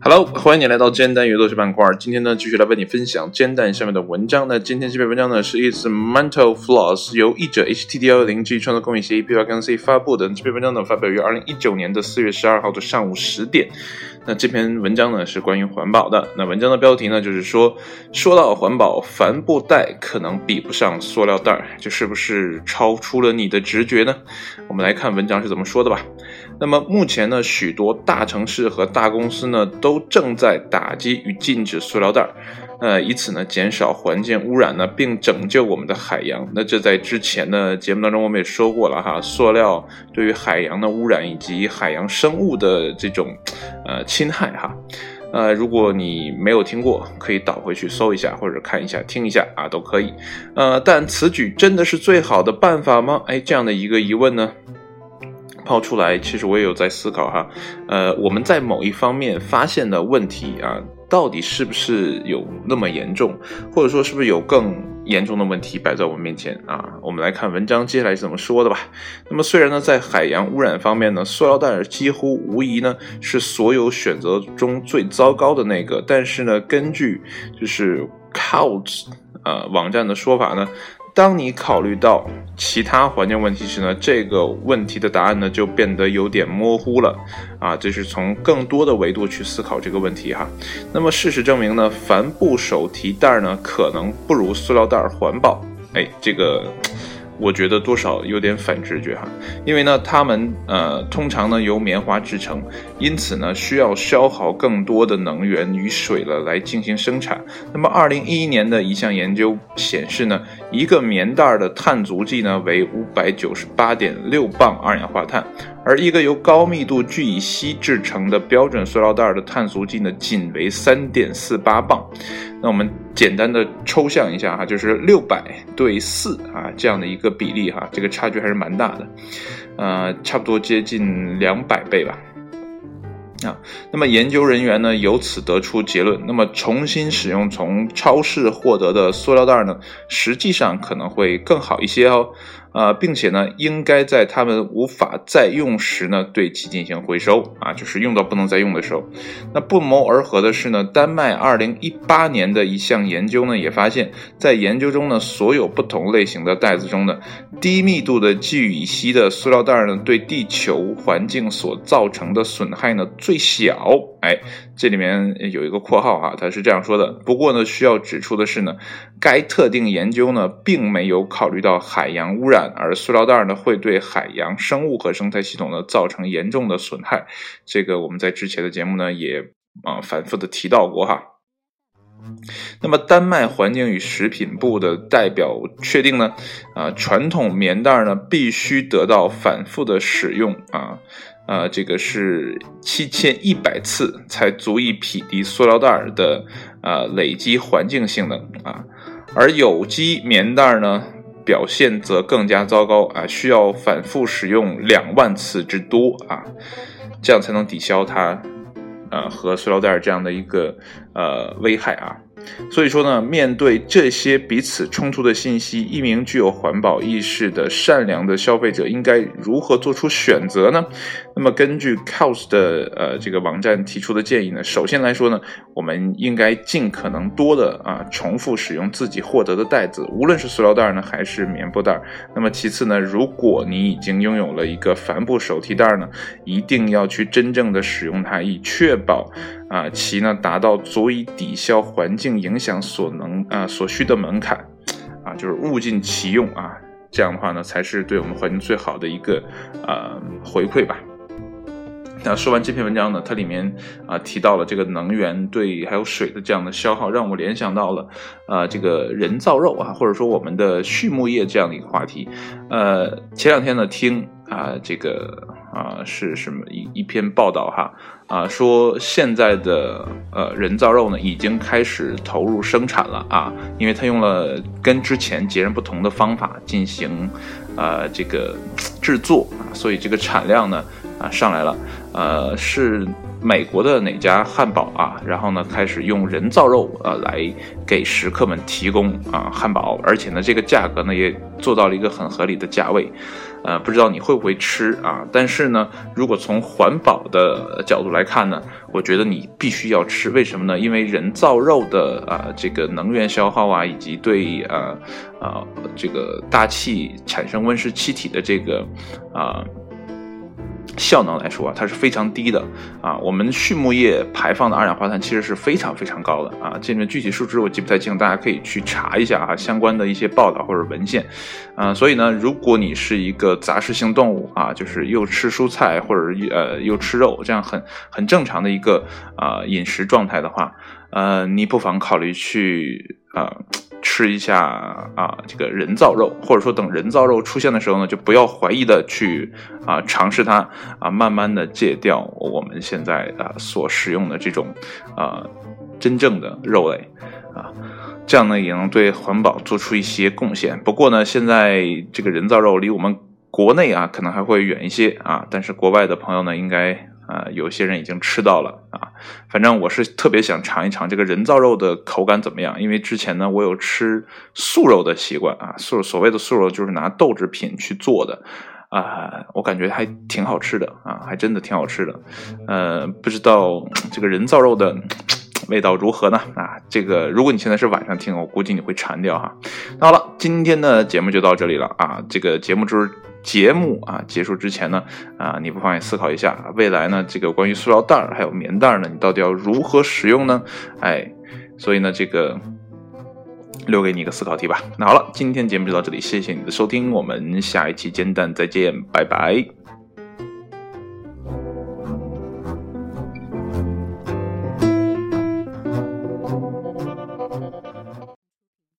Hello，欢迎你来到煎蛋阅读学板块。今天呢，继续来为你分享煎蛋下面的文章。那今天这篇文章呢，是 It's Mental Floss，由译者 HTTL 零 G 创作公益协议 B Y 跟 C 发布的。这篇文章呢，发表于二零一九年的四月十二号的上午十点。那这篇文章呢，是关于环保的。那文章的标题呢，就是说，说到环保，帆布袋可能比不上塑料袋，这是不是超出了你的直觉呢？我们来看文章是怎么说的吧。那么目前呢，许多大城市和大公司呢，都正在打击与禁止塑料袋儿，呃，以此呢减少环境污染呢，并拯救我们的海洋。那这在之前的节目当中我们也说过了哈，塑料对于海洋的污染以及海洋生物的这种呃侵害哈，呃，如果你没有听过，可以倒回去搜一下或者看一下、听一下啊，都可以。呃，但此举真的是最好的办法吗？哎，这样的一个疑问呢？抛出来，其实我也有在思考哈，呃，我们在某一方面发现的问题啊，到底是不是有那么严重，或者说是不是有更严重的问题摆在我们面前啊？我们来看文章接下来怎么说的吧。那么虽然呢，在海洋污染方面呢，塑料袋几乎无疑呢是所有选择中最糟糕的那个，但是呢，根据就是 Couch 呃网站的说法呢。当你考虑到其他环境问题时呢，这个问题的答案呢就变得有点模糊了啊。这是从更多的维度去思考这个问题哈。那么事实证明呢，帆布手提袋呢可能不如塑料袋环保。哎，这个。我觉得多少有点反直觉哈，因为呢，它们呃通常呢由棉花制成，因此呢需要消耗更多的能源与水了来进行生产。那么，二零一一年的一项研究显示呢，一个棉袋的碳足迹呢为五百九十八点六磅二氧化碳。而一个由高密度聚乙烯制成的标准塑料袋的碳足迹呢，仅为三点四八磅。那我们简单的抽象一下哈，就是六百对四啊这样的一个比例哈，这个差距还是蛮大的，呃，差不多接近两百倍吧。啊，那么研究人员呢由此得出结论，那么重新使用从超市获得的塑料袋呢，实际上可能会更好一些哦。啊，并且呢，应该在他们无法再用时呢，对其进行回收啊，就是用到不能再用的时候。那不谋而合的是呢，丹麦二零一八年的一项研究呢，也发现，在研究中呢，所有不同类型的袋子中呢，低密度的聚乙烯的塑料袋呢，对地球环境所造成的损害呢最小。哎，这里面有一个括号啊，他是这样说的。不过呢，需要指出的是呢，该特定研究呢，并没有考虑到海洋污染。而塑料袋呢，会对海洋生物和生态系统呢造成严重的损害。这个我们在之前的节目呢也啊反复的提到过哈。那么，丹麦环境与食品部的代表确定呢，啊，传统棉袋呢必须得到反复的使用啊，啊，这个是七千一百次才足以匹敌塑料袋的啊累积环境性能啊，而有机棉袋呢。表现则更加糟糕啊，需要反复使用两万次之多啊，这样才能抵消它，呃，和塑料袋这样的一个呃危害啊。所以说呢，面对这些彼此冲突的信息，一名具有环保意识的善良的消费者应该如何做出选择呢？那么根据 COS 的呃这个网站提出的建议呢，首先来说呢，我们应该尽可能多的啊重复使用自己获得的袋子，无论是塑料袋呢还是棉布袋。那么其次呢，如果你已经拥有了一个帆布手提袋呢，一定要去真正的使用它，以确保。啊，其呢达到足以抵消环境影响所能啊所需的门槛，啊，就是物尽其用啊，这样的话呢才是对我们环境最好的一个呃回馈吧。那说完这篇文章呢，它里面啊提到了这个能源对还有水的这样的消耗，让我联想到了啊这个人造肉啊，或者说我们的畜牧业这样的一个话题。呃，前两天呢听啊这个啊是什么一一篇报道哈。啊，说现在的呃人造肉呢已经开始投入生产了啊，因为它用了跟之前截然不同的方法进行呃这个制作啊，所以这个产量呢啊上来了。呃，是美国的哪家汉堡啊？然后呢开始用人造肉呃来给食客们提供啊汉堡，而且呢这个价格呢也做到了一个很合理的价位。呃，不知道你会不会吃啊？但是呢，如果从环保的角度来看呢，我觉得你必须要吃。为什么呢？因为人造肉的啊，这个能源消耗啊，以及对呃呃这个大气产生温室气体的这个啊。效能来说啊，它是非常低的啊。我们畜牧业排放的二氧化碳其实是非常非常高的啊。这里面具体数值我记不太清，大家可以去查一下啊，相关的一些报道或者文献。啊，所以呢，如果你是一个杂食性动物啊，就是又吃蔬菜或者呃又吃肉，这样很很正常的一个啊饮食状态的话，呃，你不妨考虑去啊。吃一下啊，这个人造肉，或者说等人造肉出现的时候呢，就不要怀疑的去啊尝试它啊，慢慢的戒掉我们现在啊所使用的这种啊真正的肉类啊，这样呢也能对环保做出一些贡献。不过呢，现在这个人造肉离我们国内啊可能还会远一些啊，但是国外的朋友呢应该。啊，有些人已经吃到了啊，反正我是特别想尝一尝这个人造肉的口感怎么样，因为之前呢我有吃素肉的习惯啊，素所谓的素肉就是拿豆制品去做的啊，我感觉还挺好吃的啊，还真的挺好吃的，呃，不知道这个人造肉的味道如何呢？啊，这个如果你现在是晚上听，我估计你会馋掉哈。那好了，今天的节目就到这里了啊，这个节目之。节目啊结束之前呢，啊，你不妨也思考一下，未来呢，这个关于塑料袋儿还有棉袋儿呢，你到底要如何使用呢？哎，所以呢，这个留给你一个思考题吧。那好了，今天节目就到这里，谢谢你的收听，我们下一期煎蛋再见，拜拜。